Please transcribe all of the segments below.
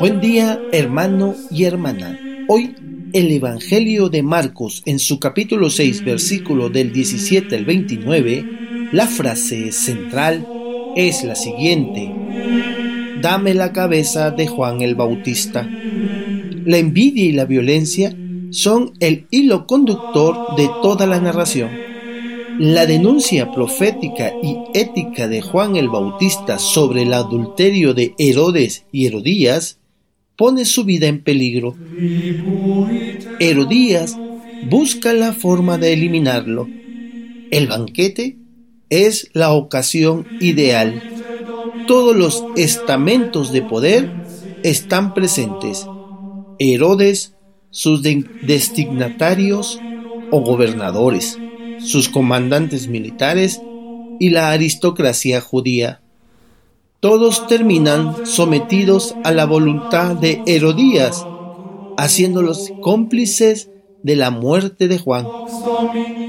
Buen día, hermano y hermana. Hoy el Evangelio de Marcos en su capítulo 6, versículo del 17 al 29, la frase central es la siguiente. Dame la cabeza de Juan el Bautista. La envidia y la violencia son el hilo conductor de toda la narración. La denuncia profética y ética de Juan el Bautista sobre el adulterio de Herodes y Herodías pone su vida en peligro. Herodías busca la forma de eliminarlo. El banquete es la ocasión ideal. Todos los estamentos de poder están presentes. Herodes, sus destinatarios o gobernadores, sus comandantes militares y la aristocracia judía todos terminan sometidos a la voluntad de Herodías, haciéndolos cómplices de la muerte de Juan.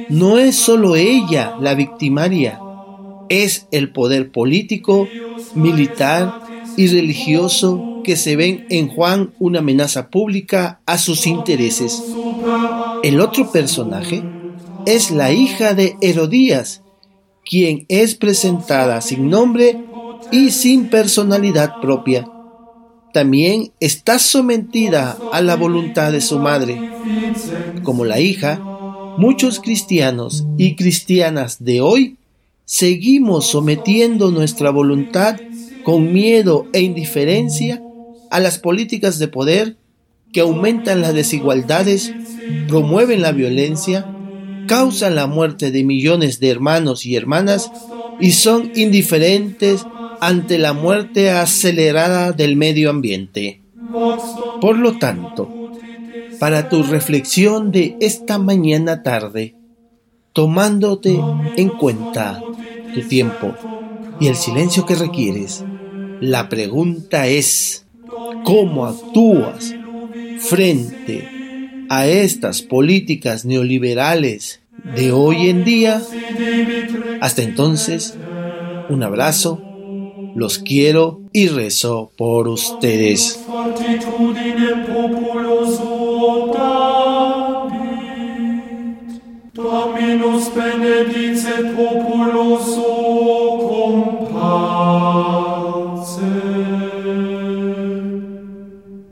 No es solo ella la victimaria, es el poder político, militar y religioso que se ven en Juan una amenaza pública a sus intereses. El otro personaje es la hija de Herodías, quien es presentada sin nombre y sin personalidad propia. También está sometida a la voluntad de su madre. Como la hija, muchos cristianos y cristianas de hoy seguimos sometiendo nuestra voluntad con miedo e indiferencia a las políticas de poder que aumentan las desigualdades, promueven la violencia, causan la muerte de millones de hermanos y hermanas y son indiferentes ante la muerte acelerada del medio ambiente. Por lo tanto, para tu reflexión de esta mañana tarde, tomándote en cuenta tu tiempo y el silencio que requieres, la pregunta es, ¿cómo actúas frente a estas políticas neoliberales de hoy en día? Hasta entonces, un abrazo los quiero y rezo por ustedes. Dominus benedicet populoso